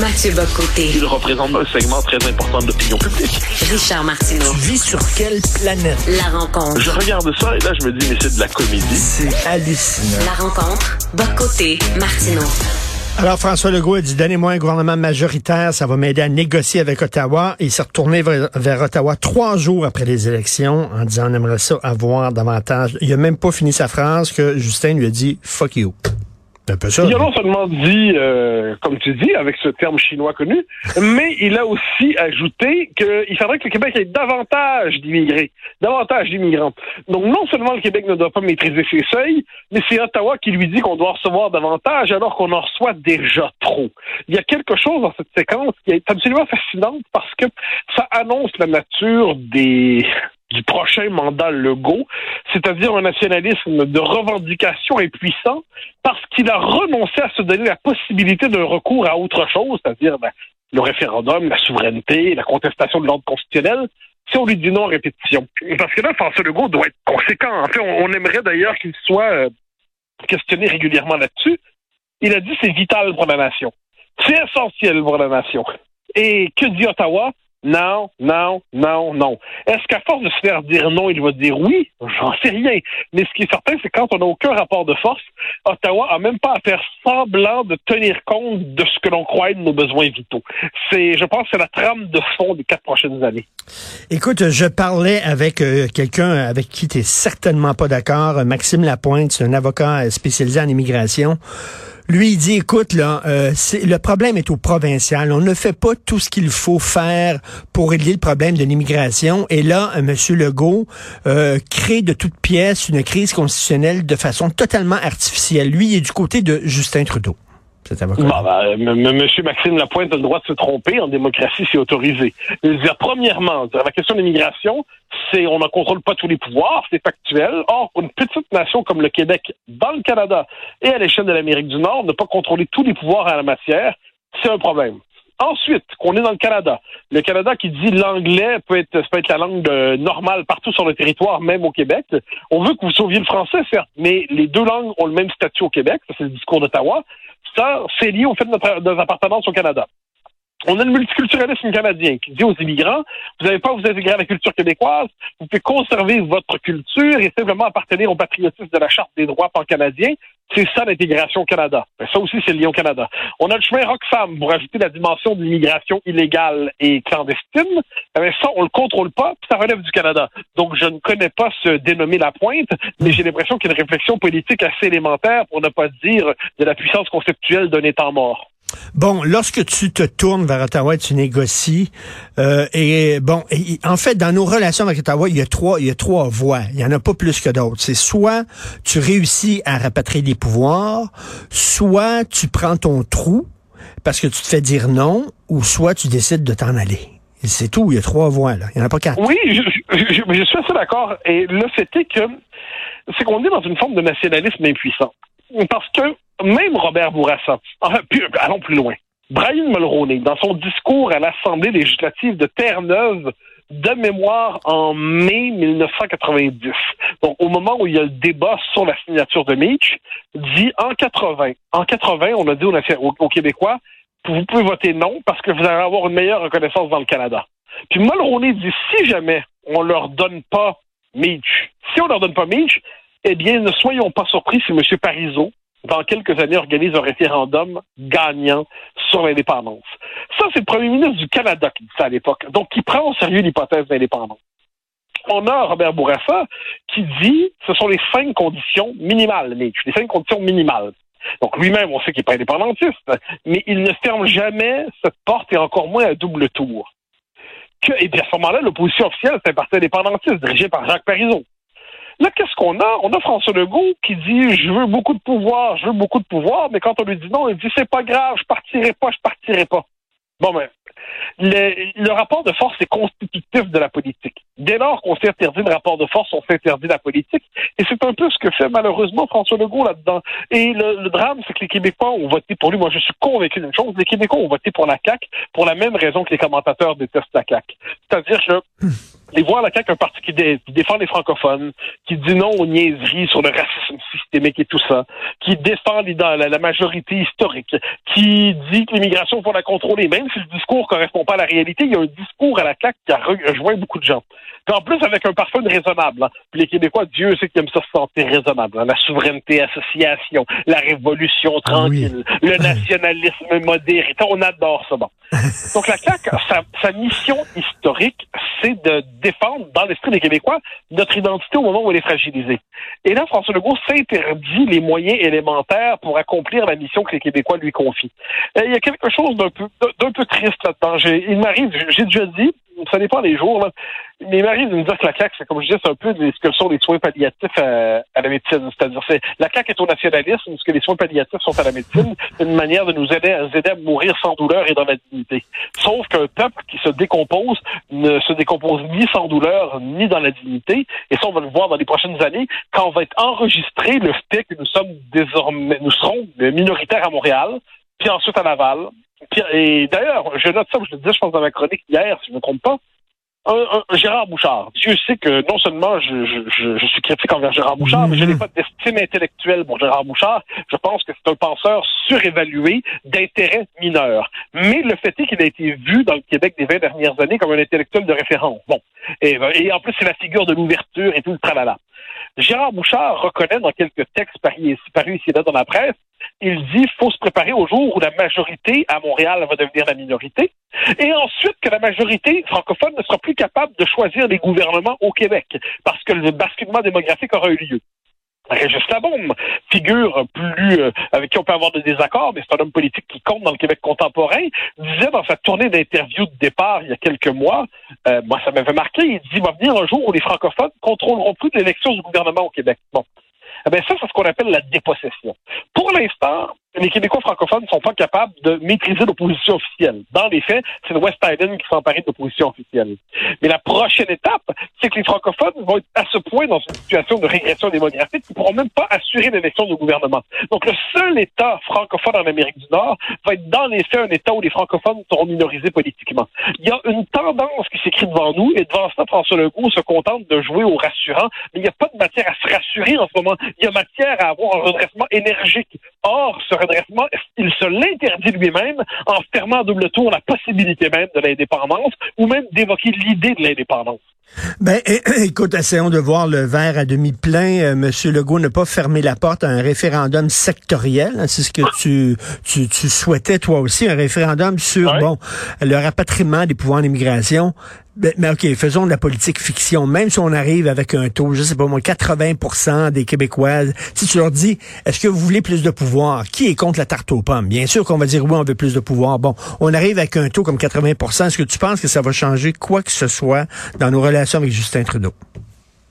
Mathieu Bocoté. Il représente un segment très important de l'opinion publique. Richard Martineau. Tu vis sur quelle planète? La rencontre. Je regarde ça et là, je me dis, mais c'est de la comédie. C'est hallucinant. La rencontre. Bocoté. Martineau. Alors, François Legault a dit, donnez-moi un gouvernement majoritaire, ça va m'aider à négocier avec Ottawa. Il s'est retourné vers, vers, Ottawa trois jours après les élections en disant, on aimerait ça avoir davantage. Il a même pas fini sa phrase que Justin lui a dit, fuck you. Un peu ça, il a non seulement dit, euh, comme tu dis, avec ce terme chinois connu, mais il a aussi ajouté qu'il faudrait que le Québec ait davantage d'immigrés, davantage d'immigrants. Donc non seulement le Québec ne doit pas maîtriser ses seuils, mais c'est Ottawa qui lui dit qu'on doit recevoir davantage alors qu'on en reçoit déjà trop. Il y a quelque chose dans cette séquence qui est absolument fascinante parce que ça annonce la nature des du prochain mandat Legault, c'est-à-dire un nationalisme de revendication impuissant parce qu'il a renoncé à se donner la possibilité d'un recours à autre chose, c'est-à-dire ben, le référendum, la souveraineté, la contestation de l'ordre constitutionnel, si on lui dit non en répétition. Parce que là, François Legault doit être conséquent. En fait, on, aimerait d'ailleurs qu'il soit euh, questionné régulièrement là-dessus. Il a dit c'est vital pour la nation. C'est essentiel pour la nation. Et que dit Ottawa? Non, non, non, non. Est-ce qu'à force de se faire dire non, il va dire oui? J'en sais rien. Mais ce qui est certain, c'est quand on n'a aucun rapport de force, Ottawa a même pas à faire semblant de tenir compte de ce que l'on croit être nos besoins vitaux. C'est, je pense, c'est la trame de fond des quatre prochaines années. Écoute, je parlais avec euh, quelqu'un avec qui tu n'es certainement pas d'accord, Maxime Lapointe, c'est un avocat spécialisé en immigration. Lui, il dit, écoute, là, euh, le problème est au provincial. On ne fait pas tout ce qu'il faut faire pour régler le problème de l'immigration. Et là, euh, M. Legault euh, crée de toutes pièces une crise constitutionnelle de façon totalement artificielle. Lui, il est du côté de Justin Trudeau. Bon, ben, Monsieur Maxime Lapointe a le droit de se tromper. En démocratie, c'est autorisé. Dire, premièrement, la question de l'immigration, c'est on ne contrôle pas tous les pouvoirs, c'est factuel. Or, une petite nation comme le Québec, dans le Canada et à l'échelle de l'Amérique du Nord, ne pas contrôler tous les pouvoirs à la matière, c'est un problème. Ensuite, qu'on est dans le Canada. Le Canada qui dit l'anglais peut être, peut être la langue normale partout sur le territoire, même au Québec. On veut que vous sauviez le français, certes, mais les deux langues ont le même statut au Québec. Ça, c'est le discours d'Ottawa. Ça, c'est lié au fait de notre, de notre appartenance au Canada. On a le multiculturalisme canadien qui dit aux immigrants, vous n'avez pas à vous intégrer à la culture québécoise, vous pouvez conserver votre culture et simplement appartenir au patriotisme de la Charte des droits pan-canadiens. C'est ça l'intégration au Canada. Ben, ça aussi, c'est lié au Canada. On a le chemin Roxham pour ajouter la dimension de l'immigration illégale et clandestine. Ben, ça, on le contrôle pas, ça relève du Canada. Donc, je ne connais pas ce dénommé la pointe, mais j'ai l'impression qu'il y a une réflexion politique assez élémentaire pour ne pas dire de la puissance conceptuelle d'un État mort. Bon, lorsque tu te tournes vers Ottawa tu négocies, euh, et bon, en fait, dans nos relations avec Ottawa, il y a trois, il y a trois voies. Il y en a pas plus que d'autres. C'est soit tu réussis à rapatrier des pouvoirs, soit tu prends ton trou parce que tu te fais dire non, ou soit tu décides de t'en aller. C'est tout. Il y a trois voies là. Il n'y en a pas quatre. Oui, je, je suis assez d'accord. Et le fait est que c'est qu'on est dans une forme de nationalisme impuissant. Parce que même Robert Bourassa, enfin, allons plus loin, Brian Mulroney, dans son discours à l'Assemblée législative de Terre-Neuve, de mémoire en mai 1990, donc au moment où il y a le débat sur la signature de Mitch, dit en 80, en 80, on a dit aux, Québécois, vous pouvez voter non parce que vous allez avoir une meilleure reconnaissance dans le Canada. Puis Mulroney dit, si jamais on leur donne pas Mitch, si on leur donne pas Mitch, eh bien, ne soyons pas surpris si M. Parizeau, dans quelques années, organise un référendum gagnant sur l'indépendance. Ça, c'est le premier ministre du Canada qui dit ça à l'époque, donc qui prend au sérieux l'hypothèse d'indépendance. On a Robert Bourassa qui dit ce sont les cinq conditions minimales, les cinq conditions minimales. Donc lui-même, on sait qu'il n'est pas indépendantiste, mais il ne ferme jamais cette porte et encore moins à double tour. Et puis à ce moment-là, l'opposition officielle, c'est un parti indépendantiste dirigé par Jacques Parizeau. Là, qu'est-ce qu'on a? On a François Legault qui dit je veux beaucoup de pouvoir, je veux beaucoup de pouvoir, mais quand on lui dit non, il dit c'est pas grave, je partirai pas, je partirai pas. Bon, ben, le, rapport de force est constitutif de la politique. Dès lors qu'on s'est interdit le rapport de force, on s'interdit la politique. Et c'est un peu ce que fait malheureusement François Legault là-dedans. Et le, drame, c'est que les Québécois ont voté pour lui. Moi, je suis convaincu d'une chose. Les Québécois ont voté pour la CAQ pour la même raison que les commentateurs détestent la CAQ. C'est-à-dire que et voir la CAQ un parti qui, défend les francophones, qui dit non aux niaiseries sur le racisme systémique et tout ça, qui défend la, la, majorité historique, qui dit que l'immigration, faut la contrôler, même si le discours correspond pas à la réalité, il y a un discours à la CAQ qui a rejoint beaucoup de gens. Puis en plus, avec un parfum raisonnable. Hein. Puis les Québécois, Dieu sait qu'ils aiment ça se sentir raisonnable. Hein. La souveraineté, association, la révolution tranquille, le nationalisme modéré. On adore ça. Bon. Donc la CAQ, sa, sa mission historique, c'est de défendre dans l'esprit des Québécois notre identité au moment où elle est fragilisée. Et là, François Legault s'interdit les moyens élémentaires pour accomplir la mission que les Québécois lui confient. Euh, il y a quelque chose d'un peu, d'un peu triste là-dedans. Il m'arrive, j'ai déjà dit, ça dépend des jours, mais il m'arrive de me dire que la CAQ, c'est comme je disais, c'est un peu ce que sont les soins palliatifs à, la médecine. C'est-à-dire, c'est la CAQ est au nationalisme, ce que les soins palliatifs sont à la médecine, c'est une manière de nous aider, à, mourir sans douleur et dans la dignité. Sauf qu'un peuple qui se décompose ne se décompose ni sans douleur ni dans la dignité. Et ça, on va le voir dans les prochaines années, quand va être enregistré le fait que nous sommes désormais, nous serons minoritaires à Montréal, puis ensuite à Laval, et d'ailleurs, je note ça, je le disais, je pense, dans ma chronique hier, si je ne me trompe pas. Un, Gérard Bouchard. Dieu sait que non seulement je, je, je, suis critique envers Gérard Bouchard, mais je n'ai pas d'estime intellectuelle pour Gérard Bouchard. Je pense que c'est un penseur surévalué d'intérêt mineur. Mais le fait est qu'il a été vu dans le Québec des 20 dernières années comme un intellectuel de référence. Bon. Et, et en plus, c'est la figure de l'ouverture et tout le tralala. Gérard Bouchard reconnaît dans quelques textes parus ici et là dans la presse il dit faut se préparer au jour où la majorité à Montréal va devenir la minorité, et ensuite que la majorité francophone ne sera plus capable de choisir les gouvernements au Québec, parce que le basculement démographique aura eu lieu. Régis Labombe, figure plus euh, avec qui on peut avoir des désaccords, mais c'est un homme politique qui compte dans le Québec contemporain, disait dans sa tournée d'interview de départ il y a quelques mois, euh, moi ça m'avait marqué, il dit il va venir un jour où les francophones contrôleront plus l'élection du gouvernement au Québec. Bon. Eh bien, ça, c'est ce qu'on appelle la dépossession. Pour l'instant, les Québécois francophones ne sont pas capables de maîtriser l'opposition officielle. Dans les faits, c'est le West Island qui s'emparait de l'opposition officielle. Mais la prochaine étape, c'est que les francophones vont être à ce point dans une situation de régression démographique qu'ils ne pourront même pas assurer l'élection du gouvernement. Donc, le seul État francophone en Amérique du Nord va être dans les faits un État où les francophones seront minorisés politiquement. Il y a une tendance qui s'écrit devant nous, et devant ça, François Legault se contente de jouer au rassurant, mais il n'y a pas de matière à se rassurer en ce moment. Il y a matière à avoir un redressement énergique. Or, ce redressement, il se l'interdit lui-même en fermant à double tour la possibilité même de l'indépendance ou même d'évoquer l'idée de l'indépendance. Ben, écoute, essayons de voir le verre à demi plein. Euh, Monsieur Legault n'a pas fermé la porte à un référendum sectoriel. Hein, c'est ce que tu, tu, tu, souhaitais toi aussi, un référendum sur bon le rapatriement des pouvoirs d'immigration. Ben, mais OK, faisons de la politique fiction. Même si on arrive avec un taux, je sais pas moi, 80% des Québécois, si tu leur dis, est-ce que vous voulez plus de pouvoir? Qui est contre la tarte aux pommes? Bien sûr qu'on va dire oui, on veut plus de pouvoir. Bon, on arrive avec un taux comme 80% Est-ce que tu penses que ça va changer quoi que ce soit dans nos relations avec Justin Trudeau?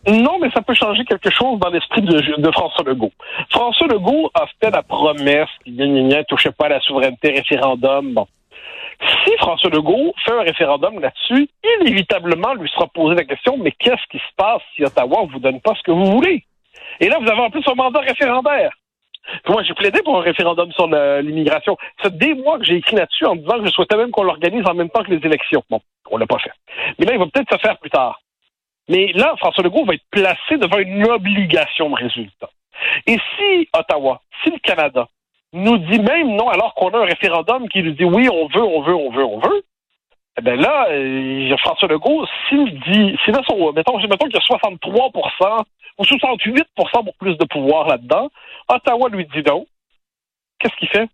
Non, mais ça peut changer quelque chose dans l'esprit de, François Legault. François Legault a fait la promesse qu'il ne touchait pas à la souveraineté référendum. Bon. Si François Legault fait un référendum là-dessus, inévitablement lui sera posé la question, mais qu'est-ce qui se passe si Ottawa ne vous donne pas ce que vous voulez? Et là, vous avez en plus un mandat référendaire. moi, j'ai plaidé pour un référendum sur l'immigration. C'est des mois que j'ai écrit là-dessus en disant que je souhaitais même qu'on l'organise en même temps que les élections. Bon, on l'a pas fait. Mais là, il va peut-être se faire plus tard. Mais là, François Legault va être placé devant une obligation de résultat. Et si Ottawa, si le Canada nous dit même non alors qu'on a un référendum qui nous dit oui, on veut, on veut, on veut, on veut. Eh bien là, euh, François Legault, s'il dit, si là, son, mettons, mettons qu'il y a 63% ou 68% pour plus de pouvoir là-dedans, Ottawa lui dit non. Qu'est-ce qu'il fait?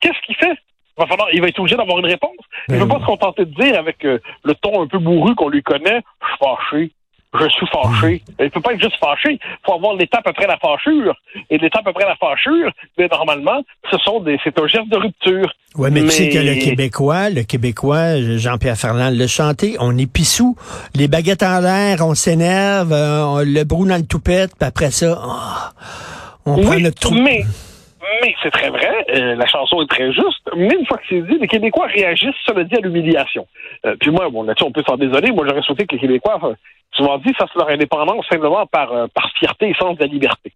Qu'est-ce qu'il fait? Il va, falloir, il va être obligé d'avoir une réponse. Il ne peut ben pas se contenter de dire avec euh, le ton un peu bourru qu'on lui connaît, je suis fâché, je suis fâché. Il ne peut pas être juste fâché. Il faut avoir l'étape après la fâchure. Et l'étape après la fâchure, mais normalement, ce sont des, c'est un geste de rupture. Oui, mais, tu sais que le Québécois, le Québécois, Jean-Pierre Ferland le chanté, on est pissou. Les baguettes en l'air, on s'énerve, euh, le brou dans le toupette, puis après ça, oh, on prend notre trou. Mais, mais c'est très vrai, euh, la chanson est très juste, mais une fois que c'est dit, les Québécois réagissent, veut dire, à l'humiliation. Euh, puis moi, bon, là-dessus, on peut s'en désoler. Moi, j'aurais souhaité que les Québécois souvent dit, fassent leur indépendance simplement par, euh, par fierté et sens de la liberté.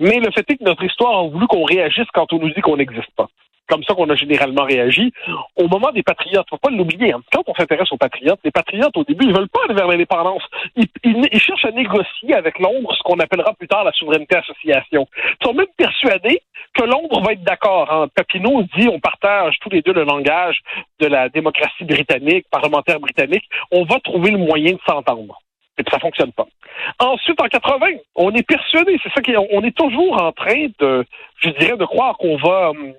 Mais le fait est que notre histoire a voulu qu'on réagisse quand on nous dit qu'on n'existe pas. Comme ça qu'on a généralement réagi. Au moment des patriotes, faut pas l'oublier, hein. quand on s'intéresse aux patriotes, les patriotes, au début, ils veulent pas aller vers l'indépendance. Ils, ils, cherchent à négocier avec Londres ce qu'on appellera plus tard la souveraineté association. Ils sont même persuadés que Londres va être d'accord. Hein. Papineau dit on partage tous les deux le langage de la démocratie britannique, parlementaire britannique. On va trouver le moyen de s'entendre. Et puis ça fonctionne pas. Ensuite, en 80, on est persuadé, c'est ça qui, on est toujours en train de, je dirais, de croire qu'on va hum,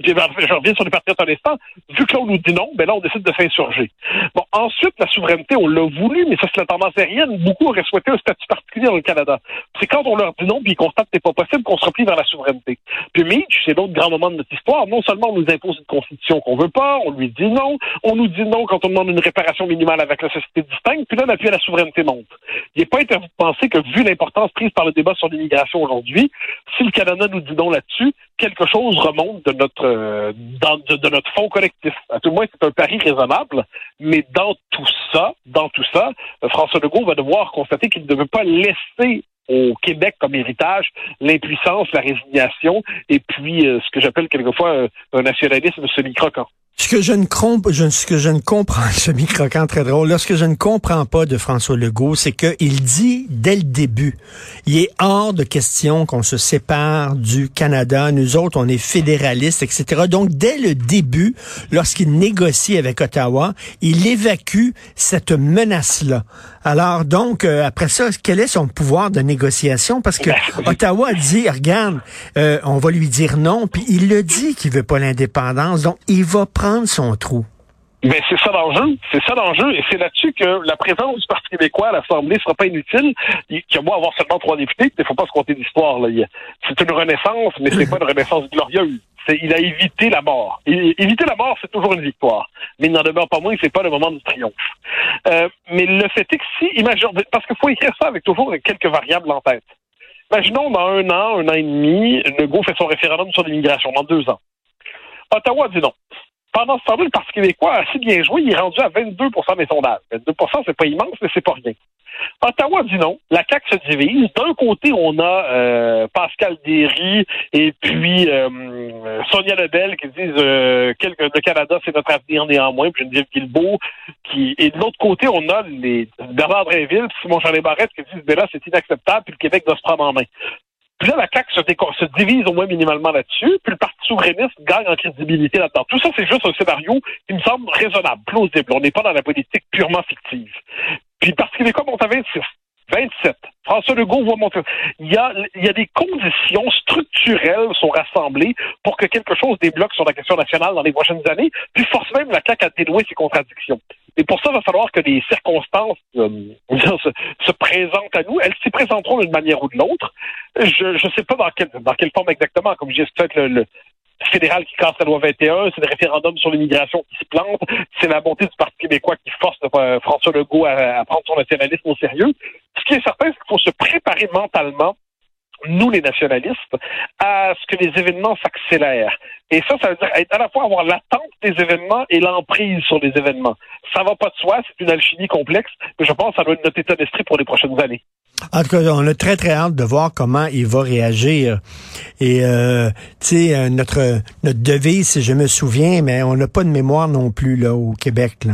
je reviens sur les un instant. Vu que là, on nous dit non, ben là, on décide de s'insurger. Bon, ensuite, la souveraineté, on l'a voulu, mais ça, c'est la tendance aérienne. Beaucoup auraient souhaité un statut particulier dans le Canada. C'est quand on leur dit non, puis ils constatent que c'est pas possible, qu'on se replie vers la souveraineté. Puis Mitch, c'est l'autre grand moment de notre histoire. Non seulement on nous impose une constitution qu'on veut pas, on lui dit non, on nous dit non quand on demande une réparation minimale avec la société distincte, puis là, l'appui à la souveraineté monte. Il n'est pas interdit de penser que, vu l'importance prise par le débat sur l'immigration aujourd'hui, si le Canada nous dit non là-dessus, quelque chose remonte de notre euh, de, notre fonds collectif. À tout le moins, c'est un pari raisonnable, mais dans tout ça, dans tout ça, euh, François Legault va devoir constater qu'il ne veut pas laisser au Québec comme héritage l'impuissance, la résignation et puis euh, ce que j'appelle quelquefois un nationalisme semi-croquant. Ce que je ne comprends, ce très drôle, je ne comprends pas de François Legault, c'est qu'il dit dès le début, il est hors de question qu'on se sépare du Canada. Nous autres, on est fédéralistes, etc. Donc, dès le début, lorsqu'il négocie avec Ottawa, il évacue cette menace-là. Alors, donc, euh, après ça, quel est son pouvoir de négociation? Parce que ben, Ottawa dit, regarde, euh, on va lui dire non, puis il le dit qu'il veut pas l'indépendance. Donc, il va prendre son trou. Mais c'est ça l'enjeu. C'est ça l'enjeu. Et c'est là-dessus que la présence du Parti québécois à l'Assemblée ne sera pas inutile. Il y a beau avoir seulement trois députés, il ne faut pas se compter d'histoire. C'est une renaissance, mais c'est pas une renaissance glorieuse. Il a évité la mort. éviter la mort, c'est toujours une victoire. Mais il n'en demeure pas moins que c'est pas le moment du triomphe. Euh, mais le fait est que si, imaginons, parce qu'il faut écrire ça avec toujours quelques variables en tête. Imaginons dans un an, un an et demi, Legault fait son référendum sur l'immigration, dans deux ans. Ottawa dit non. Pendant ce temps-là, le Parti québécois a assez bien joué. Il est rendu à 22% des sondages. 22% c'est pas immense, mais c'est pas rien. Ottawa dit non. La CAQ se divise. D'un côté, on a euh, Pascal Derry et puis euh, Sonia Lebel qui disent euh, le Canada, c'est notre avenir néanmoins, puis Geneviève Guilbeault. Qui... Et de l'autre côté, on a les Bernard Drinville, Simon Jean Barrette qui disent ben là, c'est inacceptable, puis le Québec doit se prendre en main. Puis là, la CAQ se, divise au moins minimalement là-dessus, puis le Parti souverainiste gagne en crédibilité là-dedans. Tout ça, c'est juste un scénario qui me semble raisonnable, plausible. On n'est pas dans la politique purement fictive. Puis le Parti québécois monte à 26. 27. François Legault va monter. Il y a, il y a des conditions structurelles sont rassemblées pour que quelque chose débloque sur la question nationale dans les prochaines années, puis force même la CAQ à dénouer ses contradictions. Et pour ça, il va falloir que les circonstances euh, se, présentent à nous. Elles s'y présenteront d'une manière ou de l'autre. Je ne sais pas dans, quelle dans quelle forme exactement. Comme j'ai fait le, le fédéral qui casse la loi 21, c'est le référendum sur l'immigration qui se plante, c'est la montée du Parti québécois qui force euh, François Legault à, prendre son nationalisme au sérieux. Ce qui est certain, c'est qu'il faut se préparer mentalement nous les nationalistes, à ce que les événements s'accélèrent. Et ça, ça veut dire à la fois avoir l'attente des événements et l'emprise sur les événements. Ça va pas de soi, c'est une alchimie complexe, mais je pense que ça doit être notre état d'esprit pour les prochaines années. En tout cas, on a très, très hâte de voir comment il va réagir. Et, euh, tu sais, euh, notre, notre devise, si je me souviens, mais on n'a pas de mémoire non plus, là, au Québec.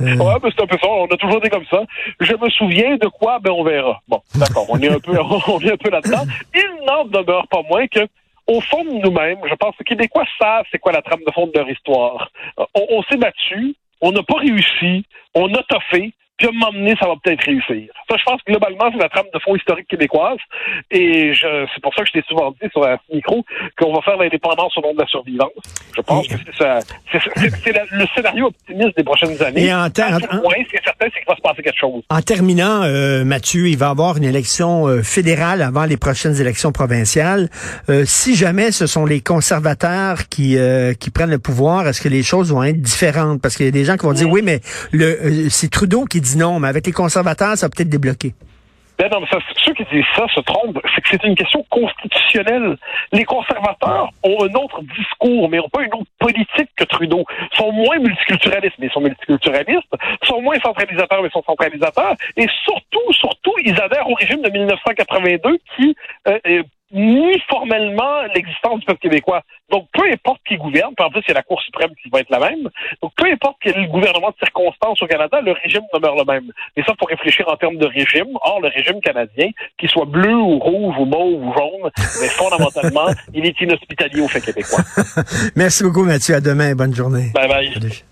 Euh... Ouais, mais c'est un peu ça. On a toujours été comme ça. Je me souviens de quoi, ben on verra. Bon, d'accord. On est un peu, on est un peu là-dedans. Il n'en demeure pas moins que, au fond de nous-mêmes, je pense que les Québécois savent c'est quoi la trame de fond de leur histoire. Euh, on, on s'est battu, on n'a pas réussi, on a toffé, puis à un moment donné, ça va peut-être réussir. Ça, je pense que globalement, c'est la trame de fond historique québécoise. Et c'est pour ça que je t'ai souvent dit sur un micro qu'on va faire l'indépendance au nom de la survivance. Je pense que c'est ça. C'est le scénario optimiste des prochaines années. Et en, termes, ce qui est certain, c'est qu'il va se passer quelque chose. En terminant, euh, Mathieu, il va y avoir une élection euh, fédérale avant les prochaines élections provinciales. Euh, si jamais ce sont les conservateurs qui, euh, qui prennent le pouvoir, est-ce que les choses vont être différentes? Parce qu'il y a des gens qui vont dire, oui, mais le c'est Trudeau qui dit non, mais avec les conservateurs, ça peut-être débloquer. Ben non, mais ceux qui disent ça se trompent. C'est que c'est une question constitutionnelle. Les conservateurs ont un autre discours, mais n'ont pas une autre politique que Trudeau. Ils sont moins multiculturalistes, mais ils sont multiculturalistes. Ils sont moins centralisateurs, mais ils sont centralisateurs. Et surtout, surtout, ils adhèrent au régime de 1982 qui euh, ni formellement l'existence du peuple québécois. Donc, peu importe qui gouverne, puis en plus, c'est la Cour suprême qui va être la même. Donc, peu importe quel gouvernement de circonstance au Canada, le régime demeure le même. Et ça, faut réfléchir en termes de régime. Or, le régime canadien, qu'il soit bleu ou rouge ou mauve ou jaune, mais fondamentalement, il est inhospitalier au fait québécois. Merci beaucoup, Mathieu. À demain. Bonne journée. Bye bye. Salut.